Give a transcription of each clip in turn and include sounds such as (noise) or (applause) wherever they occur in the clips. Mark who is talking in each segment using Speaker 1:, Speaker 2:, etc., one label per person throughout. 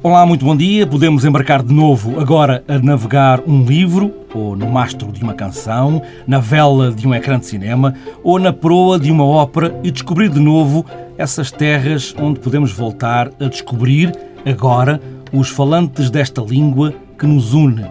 Speaker 1: Olá, muito bom dia. Podemos embarcar de novo agora a navegar um livro, ou no mastro de uma canção, na vela de um ecrã de cinema, ou na proa de uma ópera e descobrir de novo essas terras onde podemos voltar a descobrir, agora, os falantes desta língua que nos une.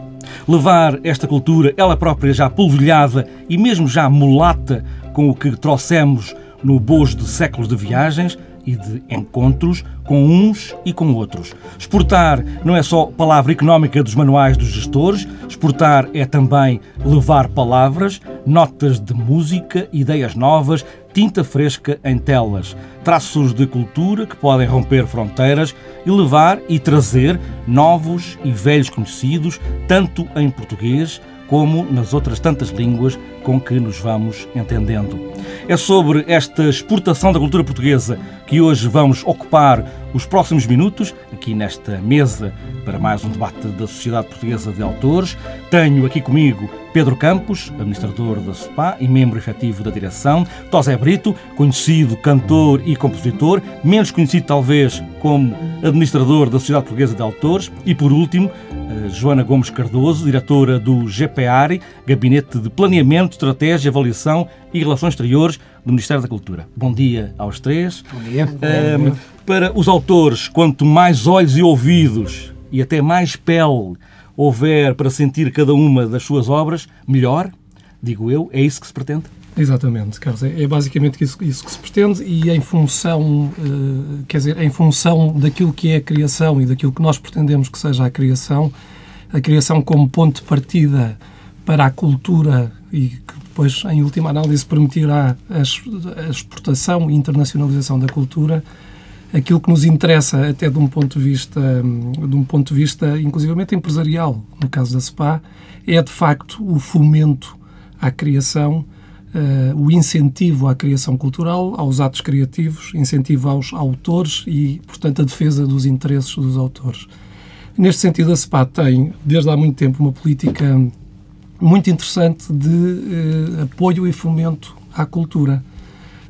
Speaker 1: Levar esta cultura, ela própria já polvilhada e mesmo já mulata com o que trouxemos no bojo de séculos de viagens, e de encontros com uns e com outros. Exportar não é só palavra económica dos manuais dos gestores, exportar é também levar palavras, notas de música, ideias novas, tinta fresca em telas, traços de cultura que podem romper fronteiras e levar e trazer novos e velhos conhecidos, tanto em português como nas outras tantas línguas com que nos vamos entendendo. É sobre esta exportação da cultura portuguesa que hoje vamos ocupar os próximos minutos, aqui nesta mesa, para mais um debate da Sociedade Portuguesa de Autores. Tenho aqui comigo Pedro Campos, administrador da SPA e membro efetivo da direção, Tosé Brito, conhecido cantor e compositor, menos conhecido talvez como administrador da Sociedade Portuguesa de Autores, e por último, eh, Joana Gomes Cardoso, diretora do GPARI, Gabinete de Planeamento, Estratégia, Avaliação e Relações Exteriores do Ministério da Cultura. Bom dia aos três.
Speaker 2: Bom dia.
Speaker 1: Um, para os autores, quanto mais olhos e ouvidos e até mais pele houver para sentir cada uma das suas obras, melhor, digo eu, é isso que se pretende?
Speaker 2: Exatamente, Carlos. É, é basicamente isso, isso, que se pretende e em função, uh, quer dizer, em função daquilo que é a criação e daquilo que nós pretendemos que seja a criação, a criação como ponto de partida para a cultura e que depois, em última análise, permitirá a exportação e internacionalização da cultura, aquilo que nos interessa até de um ponto de vista, de um ponto de vista inclusivamente empresarial, no caso da SPA, é de facto o fomento à criação, uh, o incentivo à criação cultural, aos atos criativos, incentivo aos autores e, portanto, a defesa dos interesses dos autores. Neste sentido, a SPA tem, desde há muito tempo, uma política muito interessante de uh, apoio e fomento à cultura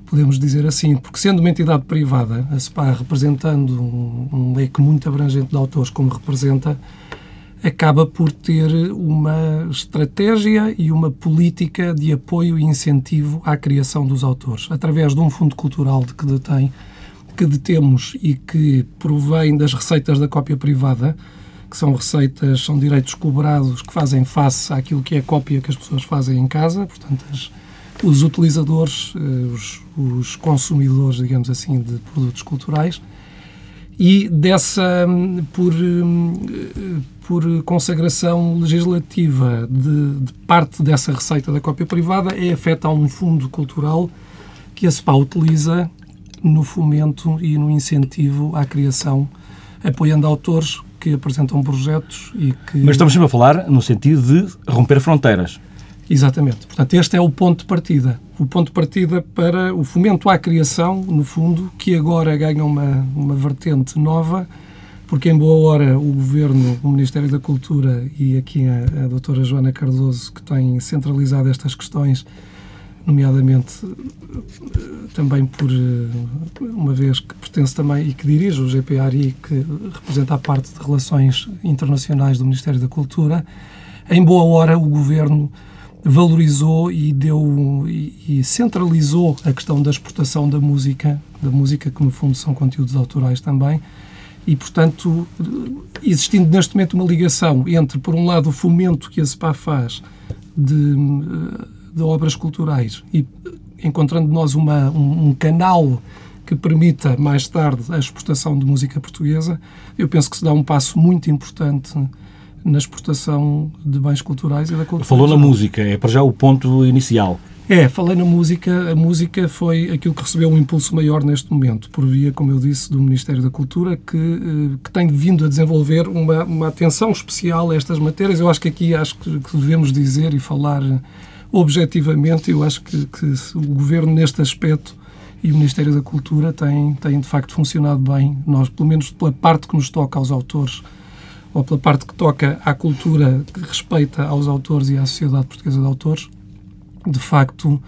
Speaker 2: podemos dizer assim, porque sendo uma entidade privada, a SPA representando um, um leque muito abrangente de autores como representa, acaba por ter uma estratégia e uma política de apoio e incentivo à criação dos autores, através de um fundo cultural de que detém, que detemos e que provém das receitas da cópia privada, que são receitas, são direitos cobrados que fazem face àquilo que é a cópia que as pessoas fazem em casa, portanto, as, os utilizadores, eh, os, os, consumidores, digamos assim, de produtos culturais e dessa, hum, por, hum, por consagração legislativa de, de, parte dessa receita da cópia privada, é afeta a um fundo cultural que a SPA utiliza no fomento e no incentivo à criação, apoiando autores que apresentam projetos e que...
Speaker 1: Mas estamos sempre a falar no sentido de romper fronteiras.
Speaker 2: Exatamente. Portanto, este é o ponto de partida. O ponto de partida para o fomento à criação, no fundo, que agora ganha uma, uma vertente nova, porque em boa hora o Governo, o Ministério da Cultura e aqui a, a doutora Joana Cardoso, que tem centralizado estas questões, nomeadamente também por uma vez que pertence também e que dirige o GPRI, que representa a parte de relações internacionais do Ministério da Cultura, em boa hora o Governo valorizou e deu e, e, centralizou a questão da exportação da música, da música que no fundo são conteúdos autorais também, e portanto existindo neste momento uma ligação entre por um lado o fomento que a SPA faz de, de obras culturais e encontrando nós uma, um, um canal que permita mais tarde a exportação de música portuguesa, eu penso que se dá um passo muito importante na exportação de bens culturais e da cultura.
Speaker 1: Falou na música, é para já o ponto inicial.
Speaker 2: É, falei na música. A música foi aquilo que recebeu um impulso maior neste momento, por via, como eu disse, do Ministério da Cultura, que, eh, que tem vindo a desenvolver uma, uma atenção especial a estas matérias. Eu acho que aqui acho que, que devemos dizer e falar objetivamente. Eu acho que, que o Governo, neste aspecto, e o Ministério da Cultura tem, tem de facto funcionado bem. Nós, pelo menos pela parte que nos toca aos autores, ou pela parte que toca à cultura que respeita aos autores e à Sociedade Portuguesa de Autores, de facto,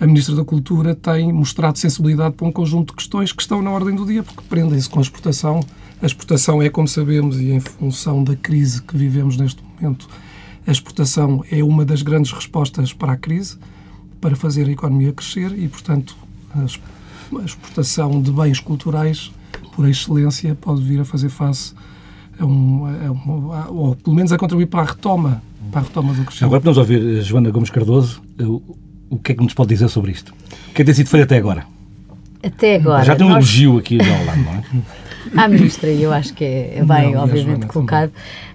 Speaker 2: a Ministra da Cultura tem mostrado sensibilidade para um conjunto de questões que estão na ordem do dia, porque prendem-se com a exportação. A exportação é, como sabemos, e em função da crise que vivemos neste momento, a exportação é uma das grandes respostas para a crise, para fazer a economia crescer e, portanto, a exportação de bens culturais, por excelência, pode vir a fazer face a um, a um, ou pelo menos a contribuir para a retoma, para a retoma do crescimento.
Speaker 1: Agora podemos ouvir eh, Joana Gomes Cardoso, o, o que é que nos pode dizer sobre isto? O que é que tem sido feito até agora?
Speaker 3: Até agora.
Speaker 1: Já tem um nós... elogio aqui ao lado, não é? (laughs)
Speaker 3: À ministra, e eu acho que é bem, não, obviamente, colocado. Uh,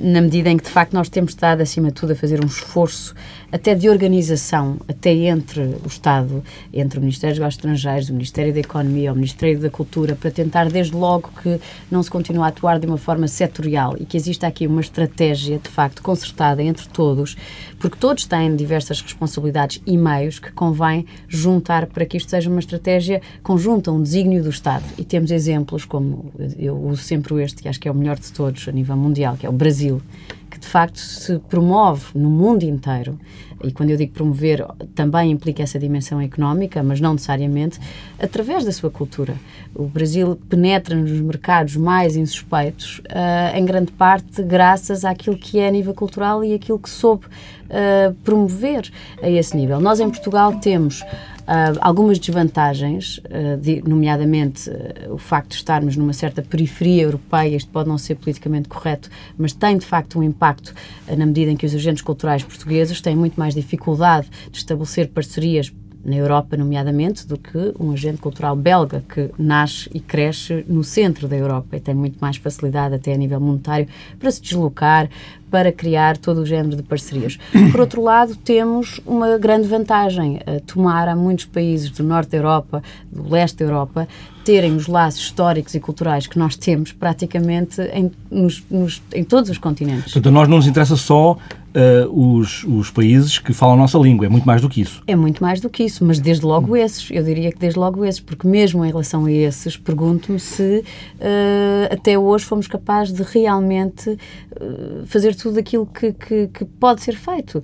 Speaker 3: na medida em que, de facto, nós temos estado, acima de tudo, a fazer um esforço até de organização, até entre o Estado, entre o Ministério dos Negócios Estrangeiros, o Ministério da Economia, o Ministério da Cultura, para tentar, desde logo, que não se continue a atuar de uma forma setorial e que exista aqui uma estratégia, de facto, concertada entre todos, porque todos têm diversas responsabilidades e meios que convém juntar para que isto seja uma estratégia conjunta, um desígnio do Estado. E temos exemplos, como eu uso sempre este, que acho que é o melhor de todos a nível mundial, que é o Brasil que de facto se promove no mundo inteiro, e quando eu digo promover, também implica essa dimensão económica, mas não necessariamente, através da sua cultura. O Brasil penetra nos mercados mais insuspeitos, uh, em grande parte graças àquilo que é a nível cultural e aquilo que soube uh, promover a esse nível. Nós em Portugal temos Uh, algumas desvantagens, uh, de, nomeadamente uh, o facto de estarmos numa certa periferia europeia, isto pode não ser politicamente correto, mas tem de facto um impacto na medida em que os agentes culturais portugueses têm muito mais dificuldade de estabelecer parcerias na Europa, nomeadamente, do que um agente cultural belga que nasce e cresce no centro da Europa e tem muito mais facilidade, até a nível monetário, para se deslocar, para criar todo o género de parcerias. Por outro lado, temos uma grande vantagem, a tomar a muitos países do norte da Europa, do leste da Europa, terem os laços históricos e culturais que nós temos praticamente em, nos, nos, em todos os continentes.
Speaker 1: Portanto, a nós não nos interessa só uh, os, os países que falam a nossa língua, é muito mais do que isso.
Speaker 3: É muito mais do que isso, mas desde logo esses, eu diria que desde logo esses, porque mesmo em relação a esses, pergunto-me se uh, até hoje fomos capazes de realmente uh, fazer tudo aquilo que, que, que pode ser feito.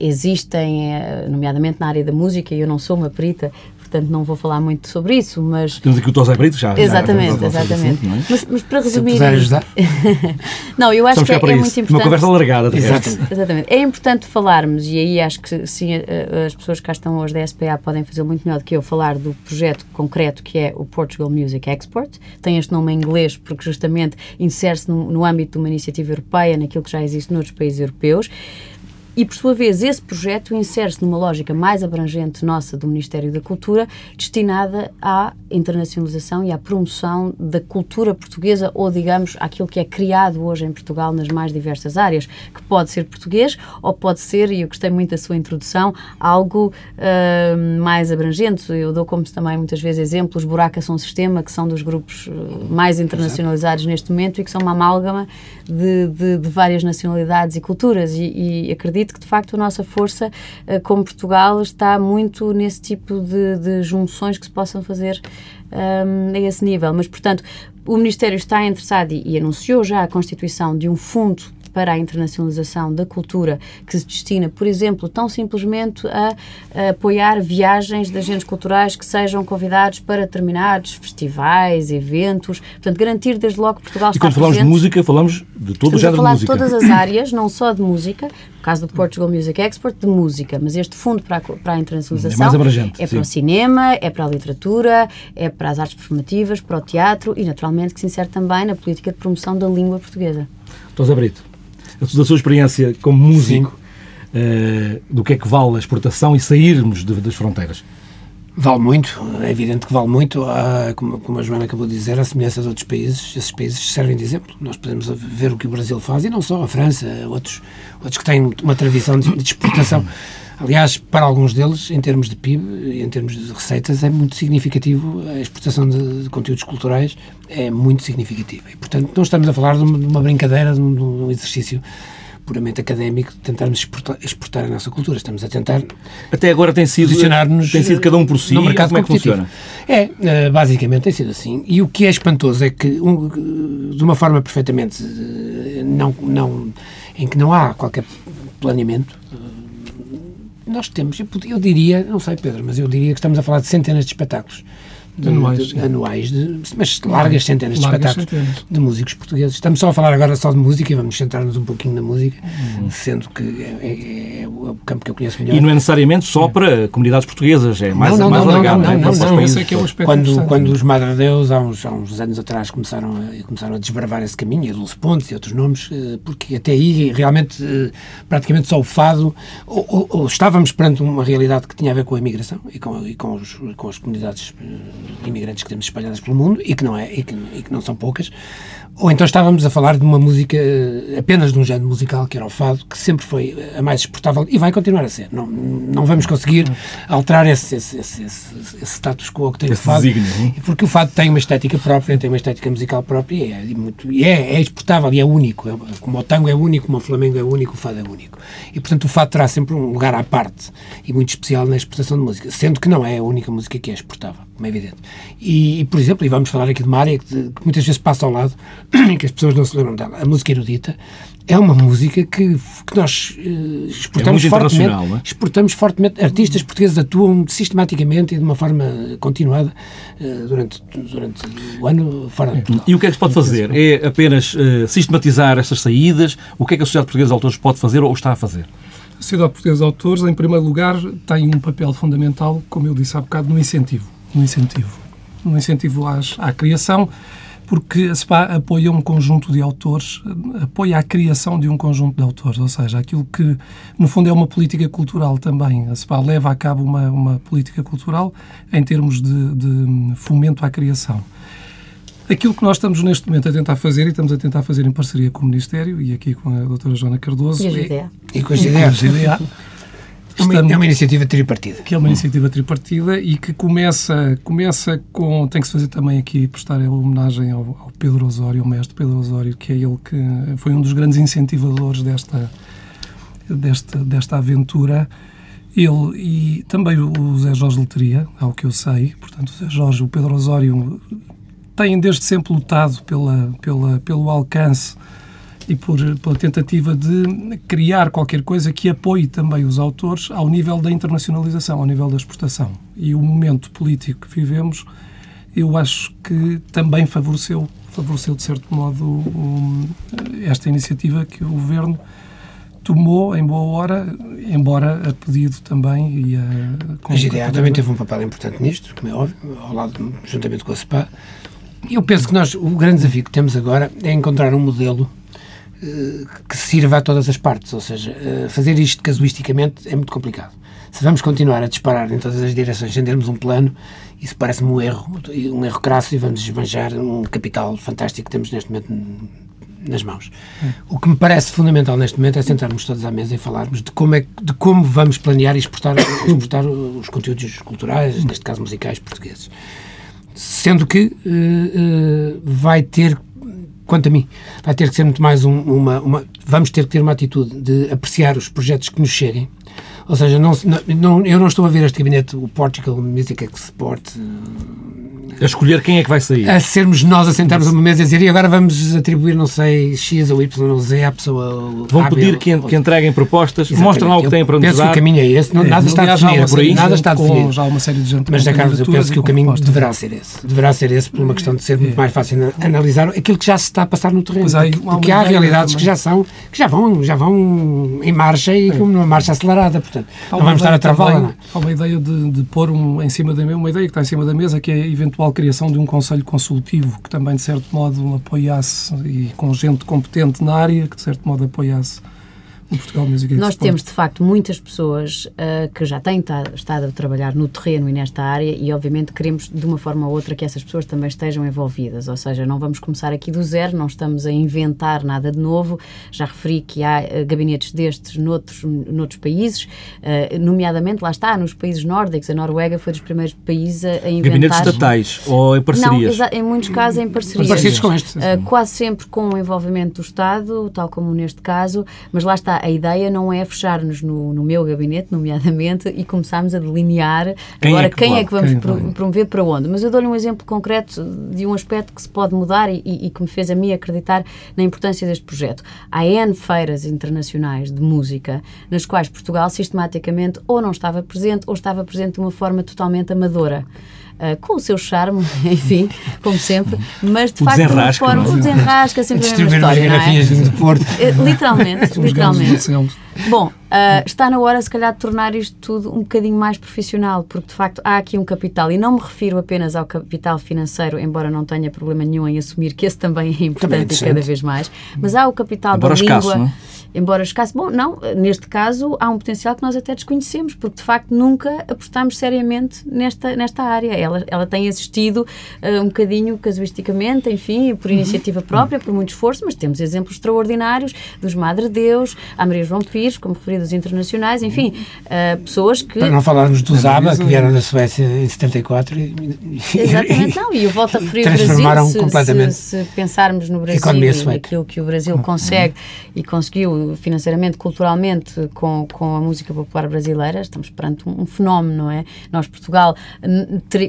Speaker 3: Existem, nomeadamente na área da música, e eu não sou uma perita, portanto não vou falar muito sobre isso, mas...
Speaker 1: Temos aqui o Tosé Brito já.
Speaker 3: Exatamente, já exatamente. Assunto, é? mas, mas, para resumir... Se
Speaker 2: ajudar. (laughs)
Speaker 3: não, eu acho
Speaker 1: Estamos
Speaker 3: que é, é muito
Speaker 1: importante... Uma conversa alargada.
Speaker 3: Exatamente. exatamente. É importante falarmos, e aí acho que sim, as pessoas que cá estão hoje da SPA podem fazer muito melhor do que eu falar do projeto concreto que é o Portugal Music Export. Tem este nome em inglês porque justamente insere-se no, no âmbito de uma iniciativa europeia, naquilo que já existe noutros países europeus. E, por sua vez, esse projeto insere-se numa lógica mais abrangente nossa do Ministério da Cultura, destinada à internacionalização e à promoção da cultura portuguesa, ou, digamos, aquilo que é criado hoje em Portugal nas mais diversas áreas, que pode ser português ou pode ser, e eu gostei muito da sua introdução, algo uh, mais abrangente. Eu dou como também muitas vezes exemplos, Buraca São Sistema, que são dos grupos uh, mais internacionalizados Exato. neste momento e que são uma amálgama de, de, de várias nacionalidades e culturas. E, e acredito acredito que, de facto, a nossa força, eh, como Portugal, está muito nesse tipo de, de junções que se possam fazer um, ehm, a esse nível. Mas, portanto, o Ministério está interessado e, e, anunciou já a constituição de um fundo para a internacionalização da cultura, que se destina, por exemplo, tão simplesmente a, a apoiar viagens de agentes culturais que sejam convidados para determinados festivais, eventos, portanto, garantir desde logo que Portugal
Speaker 1: está E quando falamos
Speaker 3: presente.
Speaker 1: de música, falamos de todo o género
Speaker 3: falar
Speaker 1: de música.
Speaker 3: de todas as (laughs) áreas, não só de música, caso do Portugal Music Export, de música, mas este fundo para a, para a internacionalização
Speaker 1: é, mais abrangente,
Speaker 3: é para o cinema, é para a literatura, é para as artes performativas, para o teatro e, naturalmente, que se insere também na política de promoção da língua portuguesa.
Speaker 1: Tosé Brito da sua experiência como músico, uh, do que é que vale a exportação e sairmos de, das fronteiras?
Speaker 4: Vale muito, é evidente que vale muito, ah, como, como, a Joana acabou de dizer, a semelhança de outros países, esses países servem de exemplo. Nós podemos ver o que o Brasil faz, e não só, a França, outros, outros que têm uma tradição de, de exportação. Aliás, para alguns deles, em termos de PIB, em termos de receitas, é muito significativo, a exportação de, de conteúdos culturais é muito significativa. E, portanto, não estamos a falar de uma, de uma brincadeira, de um, de um exercício puramente académico de tentarmos exportar, exportar, a nossa cultura. Estamos a tentar
Speaker 1: até agora tem sido posicionar-nos tem sido cada um por si
Speaker 4: no mercado
Speaker 1: como é que funciona?
Speaker 4: É, eh, basicamente tem sido assim. E o que é espantoso é que de uma forma perfeitamente eh, não não em que não há qualquer planeamento eh, nós temos, eu, diria, não sei Pedro, mas eu diria que estamos a falar de centenas de espetáculos de, anuais, de, anuais de, mas largas centenas largas de espetáculos centenas. de músicos portugueses. Estamos só a falar agora só de música e vamos centrar-nos um pouquinho na música, uhum. sendo que é, é, é, o campo que eu conheço melhor.
Speaker 1: E não é necessariamente só para comunidades portuguesas, é mais, não, não, mais não, alargado. Não, não, não, não, não,
Speaker 4: não, é que é um quando, quando os Madre Deus, há uns, há uns anos atrás, começaram a, começaram a desbravar esse caminho, e a Dulce Pontes e outros nomes, eh, porque até aí realmente eh, praticamente só o fado, ou, ou, ou estávamos perante uma realidade que tinha a ver com a imigração e com, e com, os, com as comunidades eh, imigrantes que temos espalhadas pelo mundo e que não, é, e que, e que não são poucas, ou então estávamos a falar de uma música, apenas de um género musical, que era o fado, que sempre foi a mais exportável e vai continuar a ser. Não, não vamos conseguir alterar esse, esse, esse, esse, status quo que tem esse o fado. Desígnio, porque o fado tem uma estética própria, tem uma estética musical própria e é, muito, e é, é exportável e é único. É, como o tango é único, como o flamengo é único, o fado é único. E, portanto, o fado terá sempre um lugar à parte e muito especial na exportação de música, sendo que não é a única música que é exportável, como é evidente. E, e por exemplo, e vamos falar aqui de uma área que, que muitas vezes passa ao lado, (clears throat) em que as pessoas não se lembram dela. A música erudita é uma música que, que nós uh, exportamos é fortemente. É? Exportamos fortemente. Artistas portugueses atuam sistematicamente e de uma forma continuada uh, durante, durante o ano fora
Speaker 1: de Portugal. E o que é que se pode fazer? É apenas uh, sistematizar estas saídas? O que é que a Sociedade Portuguesa de Autores pode fazer ou está a fazer?
Speaker 2: A Sociedade Portuguesa de Autores, em primeiro lugar, tem um papel fundamental, como eu disse há bocado, no incentivo. No incentivo. No incentivo às, à criação porque a SPA apoia um conjunto de autores, apoia a criação de um conjunto de autores, ou seja, aquilo que, no fundo, é uma política cultural também. A SPA leva a cabo uma, uma política cultural em termos de, de fomento à criação. Aquilo que nós estamos neste momento a tentar fazer, e estamos a tentar fazer em parceria com o Ministério, e aqui com a doutora Joana Cardoso...
Speaker 3: E a GDA.
Speaker 4: E com a GDA. Estamos, é uma iniciativa tripartida.
Speaker 2: Que é uma iniciativa tripartida e que começa, começa com. Tem que se fazer também aqui, prestar a homenagem ao, ao, Pedro Osório, ao mestre Pedro Osório, que é ele que foi um dos grandes incentivadores desta, desta, desta aventura. Ele e também o Zé Jorge Leteria, ao que eu sei. Portanto, o Zé Jorge, o Pedro Osório têm desde sempre lutado pela, pela, pelo alcance e por, pela tentativa de criar qualquer coisa que apoie também os autores ao nível da internacionalização, ao nível da exportação. E o momento político que vivemos, eu acho que também favoreceu, favoreceu de certo modo um, esta iniciativa que o Governo tomou em boa hora, embora a pedido também e a...
Speaker 4: A GDA também teve um papel importante nisto, como é óbvio, ao lado, juntamente com a SPA. E eu penso que nós, o grande desafio que temos agora é encontrar um modelo que sirva a todas as partes, ou seja, eh, fazer isto casuisticamente é muito complicado. Se vamos continuar a disparar em todas as direções sem termos um plano, isso parece-me um erro, um erro crasso e vamos esbanjar um capital fantástico que temos neste momento nas mãos. É. O que me parece fundamental neste momento é sentarmos todos à mesa e falarmos de como, é, de como vamos planear e exportar, (coughs) exportar os conteúdos culturais, neste caso musicais portugueses. Sendo que uh, uh, vai ter quanto a mim, vai ter que ser muito mais um, uma, uma, Vamos ter que ter uma atitude de apreciar os projetos que nos cheguem. Ou seja, não, não, eu não estou a ver este gabinete, o Portugal Music Export,
Speaker 1: a escolher quem é que vai sair.
Speaker 4: A sermos nós a sentarmos a uma mesa e dizer e agora vamos atribuir, não sei, X ou Y ou Z à pessoa.
Speaker 1: Vão pedir que, que entreguem propostas, mostram lá o que têm para nos
Speaker 4: penso
Speaker 1: dar.
Speaker 4: que o caminho é esse, não, é, nada está definido por aí. Nada está definido.
Speaker 2: Já uma série de gente
Speaker 4: Mas, Carlos, eu penso que o caminho deverá ser esse. Deverá ser esse por uma questão de ser muito é. mais fácil analisar aquilo que já se está a passar no terreno. Porque há realidades que já são, que já vão, já vão em marcha e com uma marcha acelerada, portanto, não vamos estar a travá-la.
Speaker 2: Há uma ideia de, de pôr um, em cima da mesa, uma ideia que está em cima da mesa, que é a eventual criação de um conselho Consultivo, que também, de certo modo, apoiasse, e com gente competente na área, que, de certo modo, apoiasse Portugal Music
Speaker 3: Nós temos, de facto, muitas pessoas uh, que já têm estado a trabalhar no terreno e nesta área e, obviamente, queremos, de uma forma ou outra, que essas pessoas também estejam envolvidas. Ou seja, não vamos começar aqui do zero, não estamos a inventar nada de novo. Já referi que há uh, gabinetes destes noutros, noutros países, uh, nomeadamente, lá está, nos países nórdicos. A Noruega foi dos primeiros países a, a inventar...
Speaker 1: Gabinetes estatais ou em parcerias?
Speaker 3: Não, em muitos casos em parcerias.
Speaker 4: Parcerias com este.
Speaker 3: quase sempre com o envolvimento do Estado, tal como neste caso, mas lá está, a ideia não é fechar-nos no, no, meu gabinete, nomeadamente, e começarmos a delinear quem agora é que quem pode, é que vamos quem promover para onde. Mas eu dou-lhe um exemplo concreto de um aspecto que se pode mudar e, e, que me fez a mim acreditar na importância deste projeto. Há N feiras internacionais de música nas quais Portugal sistematicamente ou não estava presente ou estava presente de uma forma totalmente amadora. Uh, com o seu charme, (laughs) enfim, como sempre, mas de
Speaker 1: o
Speaker 3: facto,
Speaker 1: desenrasca,
Speaker 3: forma,
Speaker 1: não é?
Speaker 3: o desenrasca sempre a mesma
Speaker 4: Distribuir umas
Speaker 3: história, não é?
Speaker 4: garrafinhas de vinho de Porto.
Speaker 3: Eh, Literalmente, (laughs) literalmente. Bom, ah, está na hora, se calhar, de tornar isto tudo um bocadinho mais profissional, porque de facto há aqui um capital, e não me refiro apenas ao capital financeiro, embora não tenha problema nenhum em assumir que esse também é
Speaker 4: Também é
Speaker 3: importante e
Speaker 4: interessante.
Speaker 3: cada vez mais, mas há o capital
Speaker 1: Embora
Speaker 3: da
Speaker 1: escasso,
Speaker 3: língua.
Speaker 1: não é?
Speaker 3: Embora escasso. Bom, não, neste caso há um potencial que nós até desconhecemos, porque de facto nunca apostámos seriamente nesta, nesta área. Ela, ela tem existido ah, um bocadinho casuisticamente, enfim, por iniciativa própria, por muito esforço, mas temos exemplos extraordinários dos Madre Deus, a Maria João Pires, como referidos internacionais, enfim, ah, pessoas que.
Speaker 4: Para não falarmos do Zaba,
Speaker 2: Marisa.
Speaker 4: que vieram da Suécia em 74 e,
Speaker 3: Exatamente, não, e eu volto a referir o
Speaker 4: transformaram
Speaker 3: Brasil, se,
Speaker 4: completamente
Speaker 3: se, se pensarmos no Brasil e
Speaker 4: sueca.
Speaker 3: naquilo que o Brasil consegue e conseguiu financeiramente, culturalmente, com, com a música popular brasileira, estamos perante um, um fenómeno, não é? Nós, Portugal,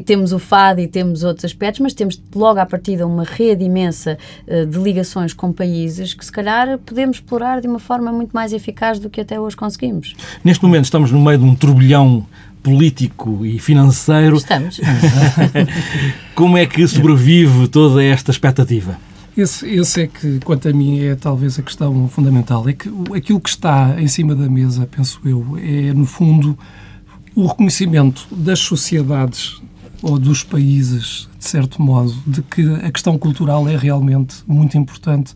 Speaker 3: temos o fado e temos outros aspectos, mas temos logo à partida uma rede imensa eh, de ligações com países que se calhar podemos explorar de uma forma muito mais eficaz do que até hoje conseguimos.
Speaker 1: Neste momento estamos no meio de um turbilhão político e financeiro.
Speaker 3: Estamos. (laughs) (laughs)
Speaker 1: Como é que sobrevive toda esta expectativa?
Speaker 2: Esse, esse é que, quanto a mim, é talvez a questão fundamental. É que aquilo que está em cima da mesa, penso eu, é, no fundo, o reconhecimento das sociedades ou dos países, de certo modo, de que a questão cultural é realmente muito importante.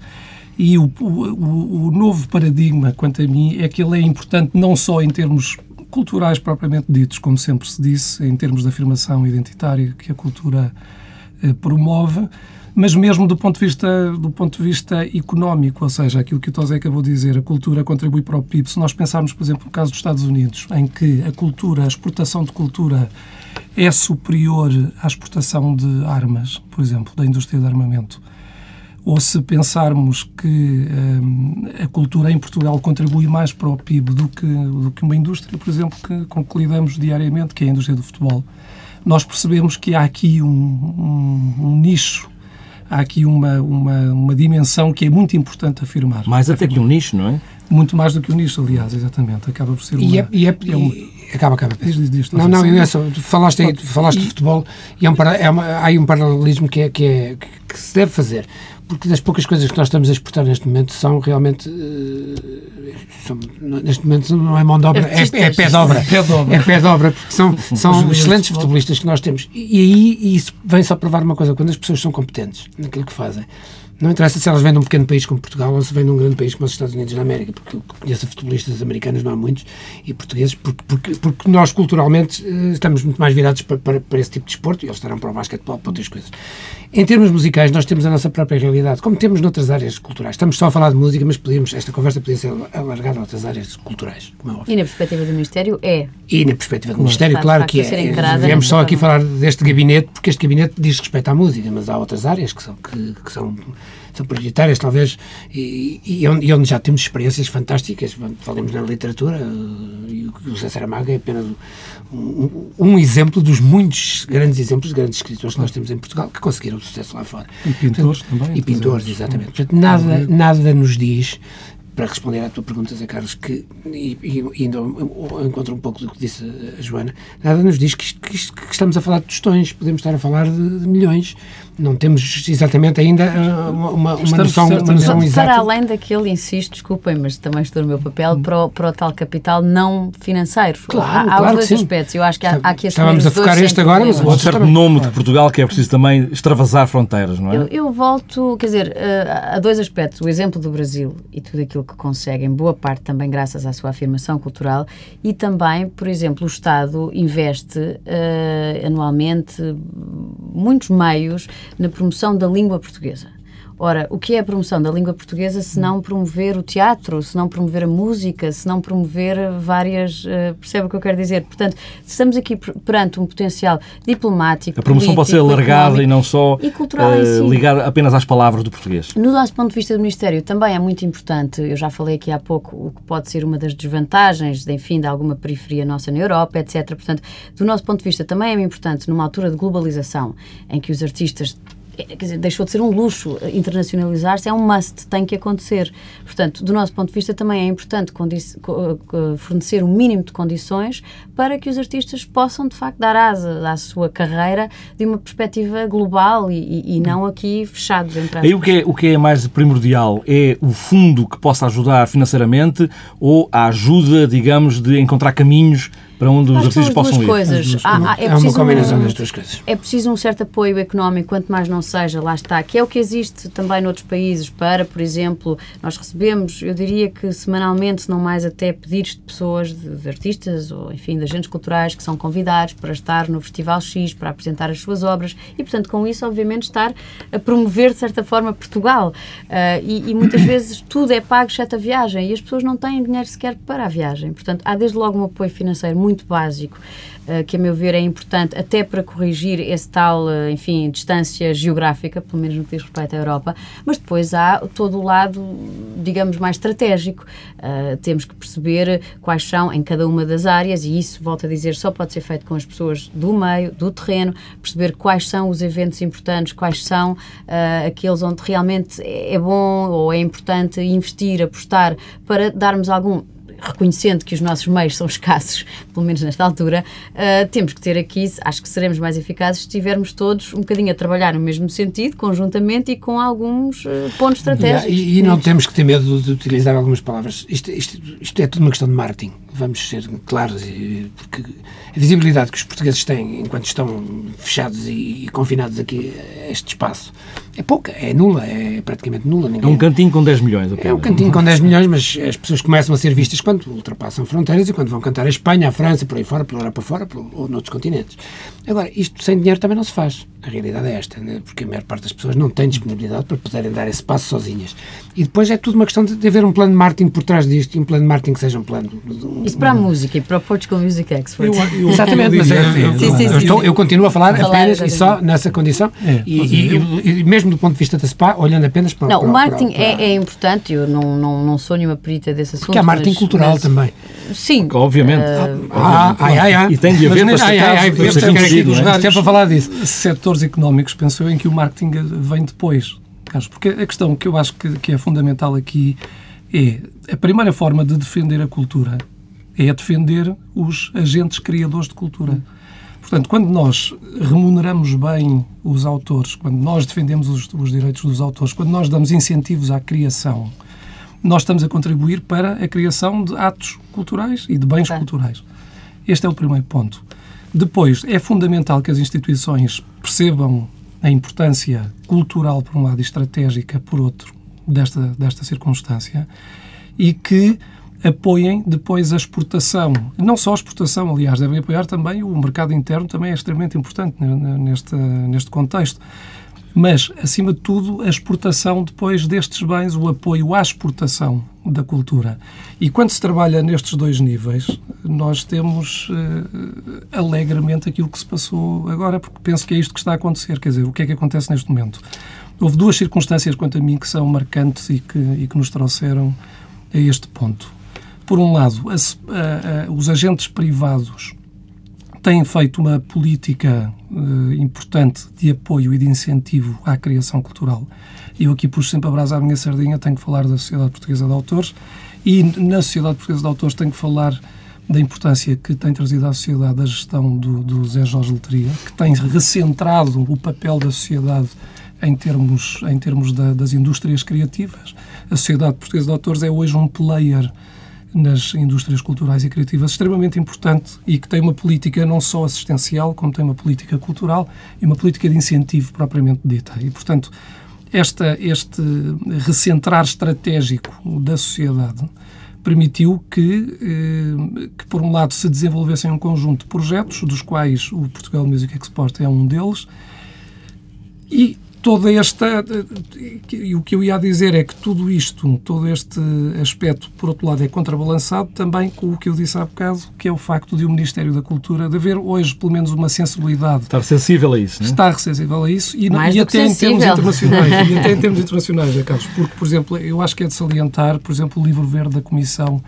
Speaker 2: E o, o- o novo paradigma, quanto a mim, é que ele é importante não só em termos culturais propriamente ditos, como sempre se disse, em termos de afirmação identitária que a cultura eh, promove, mas mesmo do ponto de vista do ponto de vista económico, ou seja, aquilo que o Tosé acabou de dizer, a cultura contribui para o PIB. Se nós pensarmos, por exemplo, no caso dos Estados Unidos, em que a cultura, a exportação de cultura é superior à exportação de armas, por exemplo, da indústria de armamento, ou se pensarmos que hum, a cultura em Portugal contribui mais para o PIB do que, do que uma indústria, por exemplo, que, com que lidamos diariamente, que é a indústria do futebol, nós percebemos que há aqui um, um- um nicho, há aqui uma, uma, uma dimensão que é muito importante afirmar.
Speaker 1: Mais até que um nicho, não é?
Speaker 2: Muito mais do que o nicho, aliás, exatamente. Acaba por ser uma...
Speaker 4: E é, e é-
Speaker 2: é um-
Speaker 4: e- acaba, acaba.
Speaker 2: Diz, diz, diz,
Speaker 4: Não, não, eu só, falaste, aí, falaste de futebol e é um, é uma- há aí um paralelismo que, é, que, é, que se deve fazer. Porque das poucas coisas que nós estamos a exportar neste momento são realmente. eh, são- neste momento não é mão de obra, é, é
Speaker 3: Artistas.
Speaker 4: pé de obra. É pé de obra, porque são, são excelentes
Speaker 2: futebol.
Speaker 4: futebolistas que nós temos. E aí isso vem só provar uma coisa: quando as pessoas são competentes naquilo que fazem, não interessa se elas vêm de um pequeno país como Portugal ou se vêm de um grande país como os Estados Unidos da América, porque eu conheço futebolistas americanos, não há muitos, e portugueses, porque, porque, porque nós culturalmente eh, estamos muito mais virados para, para, para esse tipo de esporte e eles estarão para o basquetebol, para outras coisas. Em termos musicais, nós temos a nossa própria realidade, como temos noutras áreas culturais. Estamos só a falar de música, mas podíamos, esta conversa podia ser alargada a outras áreas culturais, como é óbvio.
Speaker 3: E na perspectiva do Ministério é
Speaker 4: E na perspectiva do Ministério, claro
Speaker 3: facto,
Speaker 4: que é.
Speaker 3: encarada
Speaker 4: Viemos só
Speaker 3: nessa
Speaker 4: aqui falar deste gabinete, porque este gabinete diz respeito à música, mas há outras áreas que são, que, que são, são prioritárias, talvez, e, e onde, e onde já temos experiências fantásticas. Falamos na literatura, eh, e o José Saramago é apenas um, um- exemplo dos muitos grandes exemplos de grandes escritores que nós temos em Portugal que conseguiram sucesso lá fora.
Speaker 2: E pintores também.
Speaker 4: E pintores, exatamente. Portanto, nada, nada nos diz, para responder à tua pergunta, Zé Carlos, que, e, e, ainda encontro um pouco do que disse a Joana, nada nos diz que, que que estamos a falar de tostões, podemos estar a falar de, de milhões. Não temos exatamente ainda ah, uma, uma, uma noção, uma noção
Speaker 3: Para
Speaker 4: exata.
Speaker 3: além daquele, insisto, desculpem, mas também estou no meu papel, para o, para o tal capital não financeiro.
Speaker 4: Claro,
Speaker 3: há, há
Speaker 4: claro
Speaker 3: dois
Speaker 4: sim.
Speaker 3: aspectos. Eu acho que há, há que
Speaker 4: Estávamos a focar este agora, mas o
Speaker 3: problema.
Speaker 1: Um
Speaker 4: outro
Speaker 1: certo
Speaker 4: também.
Speaker 1: nome de Portugal que é preciso também extravasar fronteiras, não é?
Speaker 3: Eu, eu volto, quer dizer, eh, há dois aspectos. O exemplo do Brasil e tudo aquilo que consegue, em boa parte também graças à sua afirmação cultural, e também, por exemplo, o Estado investe eh, anualmente muitos meios na promoção da língua portuguesa. Ora, o que é a promoção da língua portuguesa se não promover o teatro, se não promover a música, se não promover várias. eh, percebe o que eu quero dizer? Portanto, estamos aqui per- perante um potencial diplomático.
Speaker 1: A promoção pode ser
Speaker 3: político,
Speaker 1: alargada e não só
Speaker 3: e cultural em
Speaker 1: eh,
Speaker 3: si.
Speaker 1: ligada apenas às palavras do português.
Speaker 3: No nosso ponto de vista do Ministério também é muito importante, eu já falei aqui há pouco, o que pode ser uma das desvantagens, de, enfim, de alguma periferia nossa na Europa, etc. Portanto, do nosso ponto de vista também é importante, numa altura de globalização, em que os artistas dizer, deixou de ser um luxo. Internacionalizar-se é um must, tem que acontecer. Portanto, do nosso ponto de vista, também é importante fornecer o um mínimo de condições para que os artistas possam, de facto, dar asa à sua carreira de uma perspectiva global e, e não aqui fechados. Entre
Speaker 1: Aí o que, é, o que é mais primordial é o fundo que possa ajudar financeiramente ou a ajuda, digamos, de encontrar caminhos para onde os artistas possam
Speaker 3: ir. Coisas.
Speaker 4: Há, há, é, é uma combinação um, das duas coisas.
Speaker 3: É preciso um certo apoio económico, quanto mais não seja, lá está, que é o que existe também noutros países para, por exemplo, nós recebemos, eu diria que semanalmente, se não mais até pedidos de pessoas, de, de artistas ou, enfim, de agentes culturais que são convidados para estar no Festival X, para apresentar as suas obras e, portanto, com isso, obviamente, estar a promover, de certa forma, Portugal. Uh, e, e muitas vezes tudo é pago, exceto a viagem, e as pessoas não têm dinheiro sequer para a viagem. Portanto, há desde logo um apoio financeiro muito muito básico, uh, que a meu ver é importante até para corrigir esse tal, uh, enfim, distância geográfica, pelo menos no que diz respeito à Europa, mas depois há todo o lado, digamos, mais estratégico. Uh, temos que perceber quais são em cada uma das áreas e isso, volto a dizer, só pode ser feito com as pessoas do meio, do terreno, perceber quais são os eventos importantes, quais são aqueles onde realmente é bom ou é importante investir, apostar para darmos algum reconhecendo que os nossos meios são escassos, pelo menos nesta altura, uh, temos que ter aqui, acho que seremos mais eficazes se estivermos todos um bocadinho a trabalhar no mesmo sentido, conjuntamente e com alguns uh, pontos estratégicos.
Speaker 4: E, e, não temos que ter medo de utilizar algumas palavras. Isto, isto, isto é tudo uma questão de marketing vamos ser claros, porque a visibilidade que os portugueses têm enquanto estão fechados e, confinados aqui a este espaço é pouca, é nula, é praticamente nula.
Speaker 1: Ninguém... É um cantinho com 10 milhões.
Speaker 4: É um cantinho com 10 milhões, mas as pessoas começam a ser vistas quando ultrapassam fronteiras e quando vão cantar a Espanha, a França, por aí fora, pela Europa fora, ou noutros continentes. Agora, isto sem dinheiro também não se faz. A realidade é esta, né? porque a maior parte das pessoas não tem disponibilidade para poderem dar esse passo sozinhas. E depois é tudo uma questão de, de haver um plano de marketing por trás disto e um plano de marketing que seja um plano.
Speaker 3: Um, Isso para a música e para o Portugal Music Expert.
Speaker 4: Eu, eu, (laughs) Exatamente, mas é, é, sim, sim, sim, eu, estou, eu, continuo a falar, apenas e só nessa condição é, e, e, e, mesmo do ponto de vista da SPA, olhando apenas para
Speaker 3: Não,
Speaker 4: para,
Speaker 3: o marketing para, para, é, é, importante, eu não, não, não sou nenhuma perita desse assunto.
Speaker 4: Porque há marketing mas, cultural mas, também.
Speaker 3: Sim.
Speaker 1: Obviamente.
Speaker 4: Uh, ah, ah, ah,
Speaker 1: e tem de haver
Speaker 4: mas,
Speaker 1: para
Speaker 4: ser para falar disso.
Speaker 2: Setores económicos, penso eu, em que o marketing vem depois. Porque a questão que eu acho que, que é fundamental aqui é a primeira forma de defender a cultura é defender os agentes criadores de cultura. Portanto, quando nós remuneramos bem os autores, quando nós defendemos os, os, direitos dos autores, quando nós damos incentivos à criação, nós estamos a contribuir para a criação de atos culturais e de bens culturais. Este é o primeiro ponto. Depois, é fundamental que as instituições percebam a importância cultural, por um lado, e estratégica, por outro, desta, desta circunstância, e que apoiem depois a exportação. Não só a exportação, aliás, devem apoiar também o mercado interno, também é extremamente importante neste, neste contexto. Mas, acima de tudo, a exportação depois destes bens, o apoio à exportação da cultura. E quando se trabalha nestes dois níveis, nós temos uh, alegremente aquilo que se passou agora, porque penso que é isto que está a acontecer. Quer dizer, o que é que acontece neste momento? Houve duas circunstâncias, quanto a mim, que são marcantes e que, e que nos trouxeram a este ponto. Por um lado, as, os agentes privados têm feito uma política uh, importante de apoio e de incentivo à criação cultural. Eu aqui puxo sempre a brasa à minha sardinha, tenho que falar da Sociedade Portuguesa de Autores e na Sociedade Portuguesa de Autores tenho que falar da importância que tem trazido à sociedade a gestão do, do Zé Jorge Letria, que tem recentrado o papel da sociedade em termos, em termos da, das indústrias criativas. A Sociedade Portuguesa de Autores é hoje um player nas indústrias culturais e criativas extremamente importante e que tem uma política não só assistencial, como tem uma política cultural e uma política de incentivo propriamente dita. E, portanto, esta, este recentrar estratégico da sociedade permitiu que, eh, que, por um lado, se desenvolvessem um conjunto de projetos, dos quais o Portugal Music Export é um deles, e toda esta. E o que eu ia dizer é que tudo isto, todo este aspecto, por outro lado, é contrabalançado também com o que eu disse há bocado, que é o facto de o Ministério da Cultura, de haver hoje, pelo menos, uma sensibilidade.
Speaker 1: Estar sensível a isso,
Speaker 2: não é? Estar sensível a isso e, e até em termos internacionais. e até em (laughs) termos internacionais, é, Carlos. Porque, por exemplo, eu acho que é de salientar, por exemplo, o livro verde da Comissão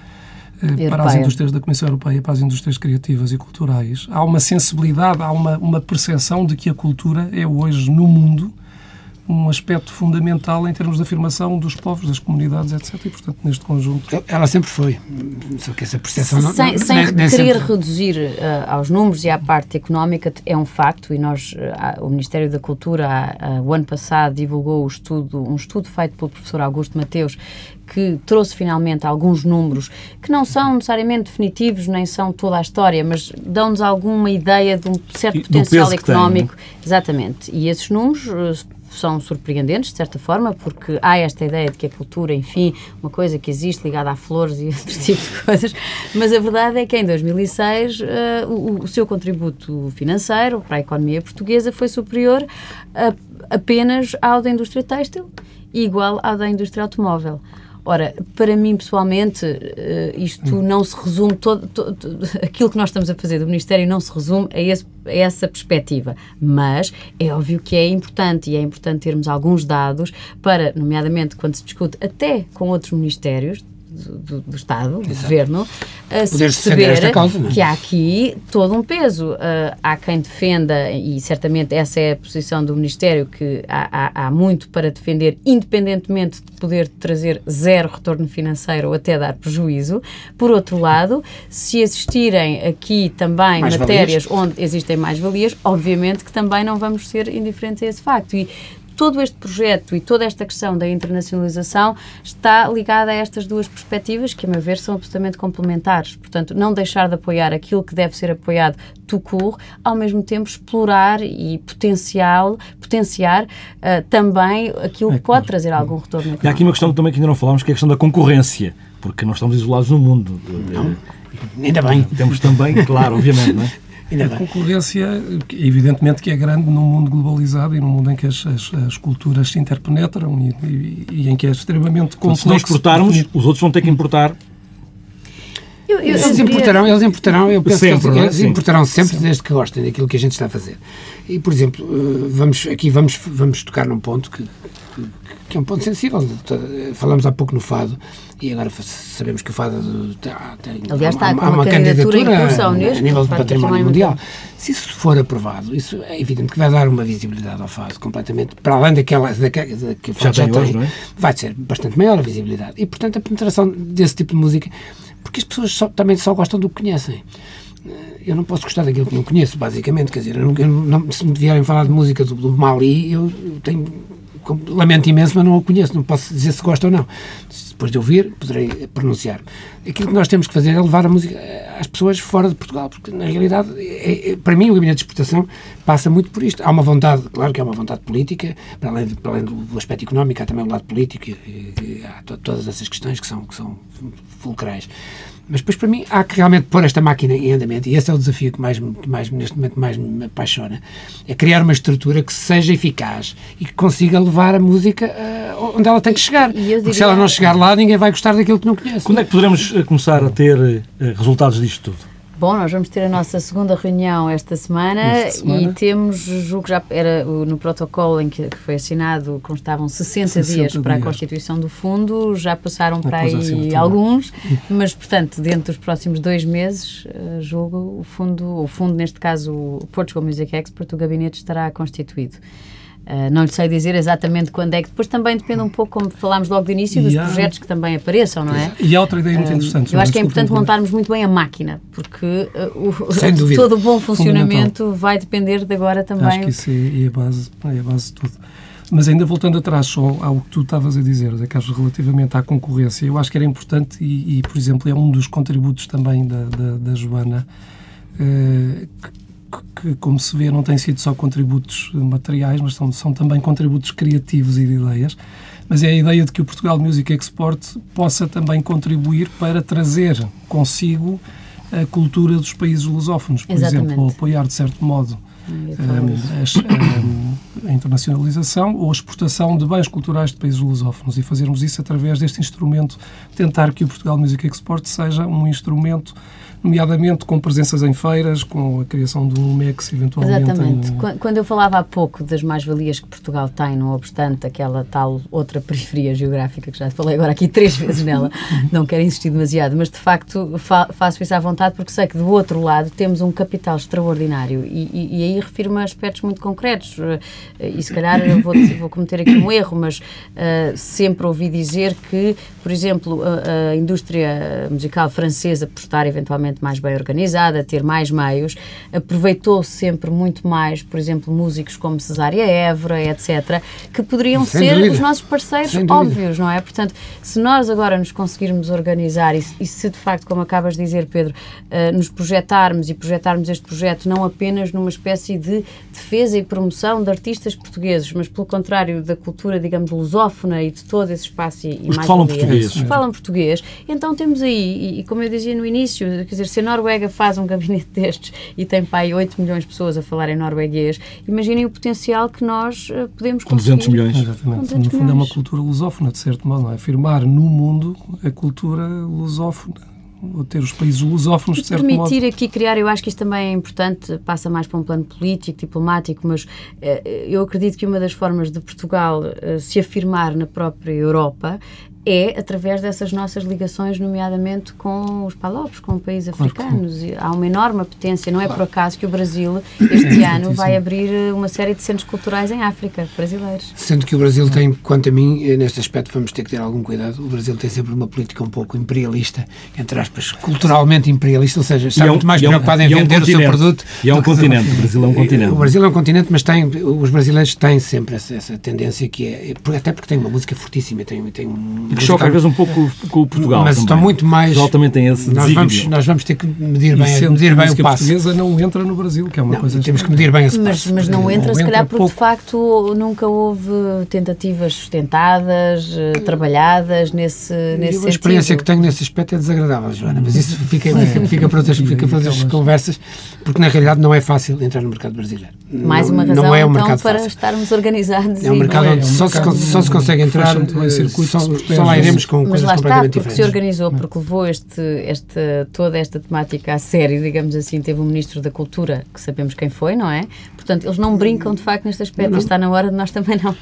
Speaker 2: eh, para as indústrias da Comissão Europeia, para as indústrias criativas e culturais. Há uma sensibilidade, há uma, uma percepção de que a cultura é hoje no mundo um aspecto fundamental em termos de afirmação dos povos, das comunidades, etc. E, portanto, neste conjunto...
Speaker 4: Ela sempre foi, só que essa percepção... Não,
Speaker 3: sem, sem nem, nem querer sempre... reduzir uh, aos números e à parte económica, é um facto, e nós, uh, o Ministério da Cultura, uh, o ano passado, divulgou o estudo, um estudo feito pelo professor Augusto Mateus, que trouxe finalmente alguns números que não são necessariamente definitivos, nem são toda a história, mas dão-nos alguma ideia de um certo e potencial económico. Tem, Exatamente. E esses números são surpreendentes, de certa forma, porque há esta ideia de que a cultura, enfim, uma coisa que existe ligada a flores e (laughs) outros tipos de coisas, mas a verdade é que em 2006 uh, o, o, seu contributo financeiro para a economia portuguesa foi superior a, apenas ao da indústria têxtil e igual ao da indústria automóvel. Ora, para mim pessoalmente, uh, isto hum. não se resume, todo, todo, todo, (laughs) aquilo que nós estamos a fazer do Ministério não se resume a, esse, a, essa perspectiva. Mas é óbvio que é importante e é importante termos alguns dados para, nomeadamente quando se discute até com outros ministérios, do, do Estado, do Governo, a se perceber causa, é? que há aqui todo um peso. Uh, há quem defenda, e certamente essa é a posição do Ministério, que há, há, há, muito para defender, independentemente de poder trazer zero retorno financeiro ou até dar prejuízo. Por outro lado, se existirem aqui também mais matérias valias. onde existem mais-valias, obviamente que também não vamos ser indiferentes a esse facto. E todo este projeto e toda esta questão da internacionalização está ligada a estas duas perspectivas que, a meu ver, são absolutamente complementares. Portanto, não deixar de apoiar aquilo que deve ser apoiado tout court, ao mesmo tempo explorar e potencial, potenciar uh, também aquilo que pode trazer algum retorno económico.
Speaker 1: E há aqui uma questão também que ainda não falámos, que é a questão da concorrência, porque nós estamos isolados no mundo.
Speaker 4: Não. Ainda bem.
Speaker 1: Temos também, claro, obviamente, não é? (laughs)
Speaker 2: Ainda a concorrência, evidentemente, que é grande num mundo globalizado e num mundo em que as, as, as culturas se interpenetram e, e, e, em que é extremamente complexo.
Speaker 1: Se nós exportarmos, os outros vão ter que importar.
Speaker 4: Eu, eu, eles importarão, eles importarão, eu penso sempre, que eles, eles importarão sempre, sempre, desde que gostem daquilo que a gente está a fazer. E, por exemplo, eh, vamos, aqui vamos, vamos tocar num ponto que, que é um ponto sensível. Falamos há pouco no Fado e agora sabemos que o Fado tem,
Speaker 3: Aliás, está há, há uma candidatura, candidatura
Speaker 4: a nível de património mundial. Se isso for aprovado, isso é evidente que vai dar uma visibilidade ao Fado completamente, para além daquela, daquela que o Fado já, já tem, hoje, é? vai ser bastante maior a visibilidade. E, portanto, a penetração desse tipo de música, porque as pessoas só, também só gostam do que conhecem eu não posso gostar daquilo que não conheço, basicamente. Quer dizer, eu não, eu não, se me vierem falar de música do, do Mali, eu, eu tenho lamento imenso, mas não o conheço, não posso dizer se gosta ou não. Depois de ouvir, poderei pronunciar. Aquilo que nós temos que fazer é levar a música às pessoas fora de Portugal, porque na realidade, é, é, para mim, o gabinete de exportação passa muito por isto. Há uma vontade, claro que há uma vontade política, para além, para além do aspecto económico, há também o lado político e, e há to, todas essas questões que são, que são fulcrais. Mas depois, para mim, há que realmente pôr esta máquina em andamento, e esse é o desafio que, mais, que mais, neste momento mais me apaixona, é criar uma estrutura que seja eficaz e que consiga levar a música uh, onde ela tem que chegar. Diria... Porque se ela não chegar lá, ninguém vai gostar daquilo que não conhece.
Speaker 1: Quando é que poderemos eh, começar a ter uh, resultados disto tudo?
Speaker 3: Bom, nós vamos ter a nossa segunda reunião esta semana, esta semana. e temos, julgo já era no protocolo em que foi assinado, constavam 60, 60 dias, dias para a constituição do fundo, já passaram para aí alguns, mas portanto, dentro dos próximos dois meses, uh, julgo, o fundo, o fundo, neste caso o Portugal Music Expert, o gabinete estará constituído. Uh, não lhe sei dizer exatamente quando é que. Depois também depende um pouco, como falámos logo de início, dos há... projetos que também apareçam, não é?
Speaker 2: E há outra ideia muito uh, interessante.
Speaker 3: Eu acho que é importante montarmos muito bem a máquina, porque uh, o, (laughs) todo o bom funcionamento vai depender de agora também.
Speaker 2: Acho que isso é, é, a, base, é a base de tudo. Mas ainda voltando atrás só ao que tu estavas a dizer, Zé Carlos, relativamente à concorrência, eu acho que era importante e, e por exemplo, é um dos contributos também da, da, da Joana, que que, como se vê, não têm sido só contributos materiais, mas são, são também contributos criativos e de ideias. Mas é a ideia de que o Portugal Music Export possa também contribuir para trazer consigo a cultura dos países lusófonos, por Exatamente. exemplo, ou apoiar, de certo modo, a, a, a, internacionalização ou a exportação de bens culturais de países lusófonos e fazermos isso através deste instrumento, tentar que o Portugal Music Export seja um instrumento nomeadamente com presenças em feiras, com a criação de um MEX, eventualmente.
Speaker 3: Exatamente. Em... Quando eu falava há pouco das mais-valias que Portugal tem, não obstante aquela tal outra periferia geográfica, que já falei agora aqui três vezes nela, não quero insistir demasiado, mas de facto fa faço isso à vontade porque sei que do outro lado temos um capital extraordinário e, e, e aí refiro-me a aspectos muito concretos. E se calhar vou, (coughs) vou cometer aqui um erro, mas uh, sempre ouvi dizer que, por exemplo, a, a, indústria musical francesa, por estar eventualmente mais bem organizada, ter mais meios, aproveitou sempre muito mais, por exemplo, músicos como Cesária Évora, etc., que poderiam Sem ser dúvida. os nossos parceiros óbvios, não é? Portanto, se nós agora nos conseguirmos organizar e, e se de facto, como acabas de dizer, Pedro, uh, nos projetarmos e projetarmos este projeto não apenas numa espécie de defesa e promoção de artistas portugueses, mas pelo contrário da cultura, digamos, lusófona e de todo esse espaço e,
Speaker 1: Os mais que falam português.
Speaker 3: que falam português. Então temos aí, e, e, como eu dizia no início, quer dizer, se a Noruega faz um gabinete (laughs) destes e tem para aí 8 milhões de pessoas a falar em norueguês, imaginem o potencial que nós uh, podemos
Speaker 1: Com 200 milhões.
Speaker 2: Exatamente. Com 200 no fundo milhões. é uma cultura lusófona, de certo modo, não é? Afirmar no mundo a cultura lusófona ter os países lusófonos, de certo
Speaker 3: permitir
Speaker 2: modo.
Speaker 3: aqui criar, eu acho que isto também é importante, passa mais para um plano político, diplomático, mas eh, eu acredito que uma das formas de Portugal eh, se afirmar na própria Europa é através dessas nossas ligações, nomeadamente com os palopes, com países africanos. Claro Há uma enorme apetência, não é por acaso que o Brasil, este é, ano, vai abrir eh, uma série de centros culturais em África, brasileiros.
Speaker 4: Sendo que o Brasil tem, quanto a mim, eh, neste aspecto vamos ter que ter algum cuidado, o Brasil tem sempre uma política um pouco imperialista, entre aspas, culturalmente imperialista, ou seja, está é um, muito mais é preocupado em vender um o seu produto.
Speaker 1: E é um continente, o Brasil é um (laughs) continente.
Speaker 4: O Brasil é um continente, mas tem, os brasileiros têm sempre essa, essa tendência que é, até porque tem uma música fortíssima, tem, tem um
Speaker 1: que choca às vezes um pouco com o Portugal.
Speaker 4: Mas
Speaker 1: também.
Speaker 4: estão muito mais.
Speaker 1: Portugal também tem esse
Speaker 4: nós vamos, nós vamos ter que medir bem, medir bem o passo.
Speaker 2: A portuguesa não entra no Brasil, que é uma
Speaker 4: não,
Speaker 2: coisa.
Speaker 4: Temos que medir bem esse
Speaker 3: mas,
Speaker 4: passo.
Speaker 3: Mas não entra, não se calhar, porque pouco. de facto nunca houve tentativas sustentadas, eh, trabalhadas nesse, nesse
Speaker 4: sentido. A experiência que tenho nesse aspecto é desagradável, Joana, mas isso fica, é. fica para outras, fica para outras conversas, porque na realidade não é fácil entrar no mercado brasileiro.
Speaker 3: Mais uma razão não é um então, mercado para fácil. estarmos organizados.
Speaker 4: É um mercado onde só, se, consegue entrar, só, só lá iremos com
Speaker 3: mas
Speaker 4: lá está,
Speaker 3: porque se organizou, porque levou este, este, toda esta temática a sério, digamos assim, teve o Ministro da Cultura, que sabemos quem foi, não é? Portanto, eles não brincam de facto neste aspecto, não. está na hora de nós também não.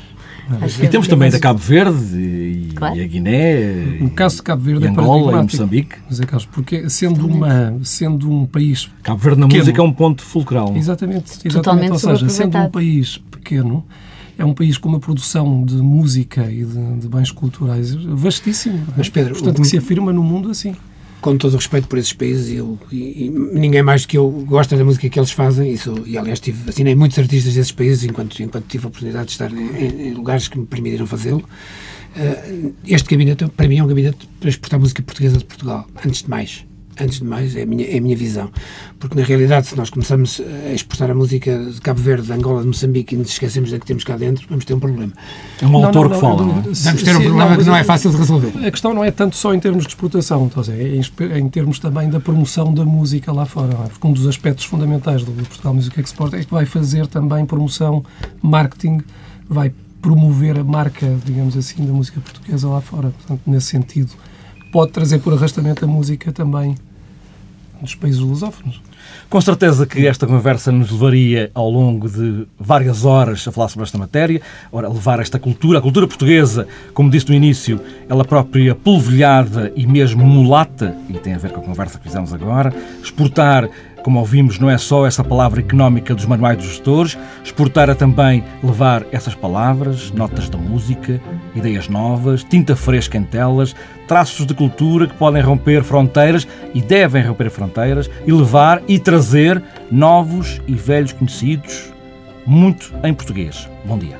Speaker 1: E temos também da Cabo Verde e, claro. e a Guiné,
Speaker 2: no caso de Cabo Verde
Speaker 1: e
Speaker 2: é
Speaker 1: Angola e Moçambique.
Speaker 2: José Carlos, porque sendo, uma, sendo um país.
Speaker 1: Cabo Verde na pequeno, música é um ponto fulcral.
Speaker 2: Exatamente, exatamente. Totalmente ou seja, sendo um país pequeno, é um país com uma produção de música e de, de bens culturais vastíssimo. É?
Speaker 4: Mas Pedro,
Speaker 2: portanto, o... que se afirma no mundo assim.
Speaker 4: Com todo o respeito por esses países, eu, e, e ninguém mais do que eu gosta da música que eles fazem, isso, e aliás tive, assinei muitos artistas desses países enquanto, enquanto tive a oportunidade de estar em, em lugares que me permitiram fazê-lo. Uh, este gabinete, para mim, é um gabinete para exportar música portuguesa de Portugal, antes de mais antes de mais, é a minha, é a minha visão. Porque, na realidade, se nós começamos a exportar a música de Cabo Verde, de Angola, de Moçambique e nos esquecemos da que temos cá dentro, vamos ter um problema.
Speaker 1: É um autor que fala. Não,
Speaker 4: vamos ter um problema que não é fácil de resolver.
Speaker 2: A questão não é tanto só em termos de exportação, então, é em, termos também da promoção da música lá fora. É? Porque um dos aspectos fundamentais do Portugal Music Export é que vai fazer também promoção, marketing, vai promover a marca, digamos assim, da música portuguesa lá fora. Portanto, nesse sentido, pode trazer por arrastamento a música também dos países lusófonos.
Speaker 1: Com certeza que esta conversa nos levaria ao longo de várias horas a falar sobre esta matéria, ora, levar esta cultura, a cultura portuguesa, como disse no início, ela própria polvilhada e mesmo mulata, e tem a ver com a conversa que fizemos agora, exportar como ouvimos, não é só essa palavra económica dos manuais dos gestores, exportar é também levar essas palavras, notas da música, ideias novas, tinta fresca em telas, traços de cultura que podem romper fronteiras e devem romper fronteiras e levar e trazer novos e velhos conhecidos, muito em português. Bom dia.